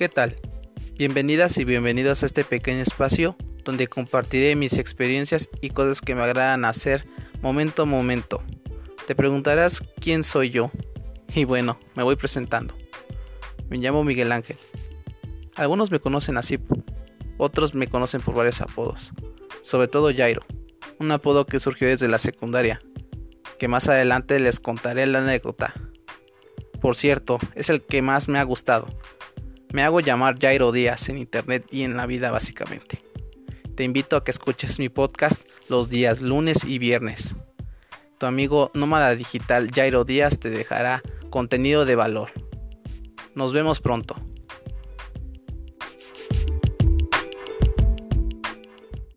¿Qué tal? Bienvenidas y bienvenidos a este pequeño espacio donde compartiré mis experiencias y cosas que me agradan hacer momento a momento. Te preguntarás quién soy yo. Y bueno, me voy presentando. Me llamo Miguel Ángel. Algunos me conocen así, otros me conocen por varios apodos. Sobre todo Jairo, un apodo que surgió desde la secundaria, que más adelante les contaré la anécdota. Por cierto, es el que más me ha gustado. Me hago llamar Jairo Díaz en internet y en la vida básicamente. Te invito a que escuches mi podcast los días lunes y viernes. Tu amigo nómada digital Jairo Díaz te dejará contenido de valor. Nos vemos pronto.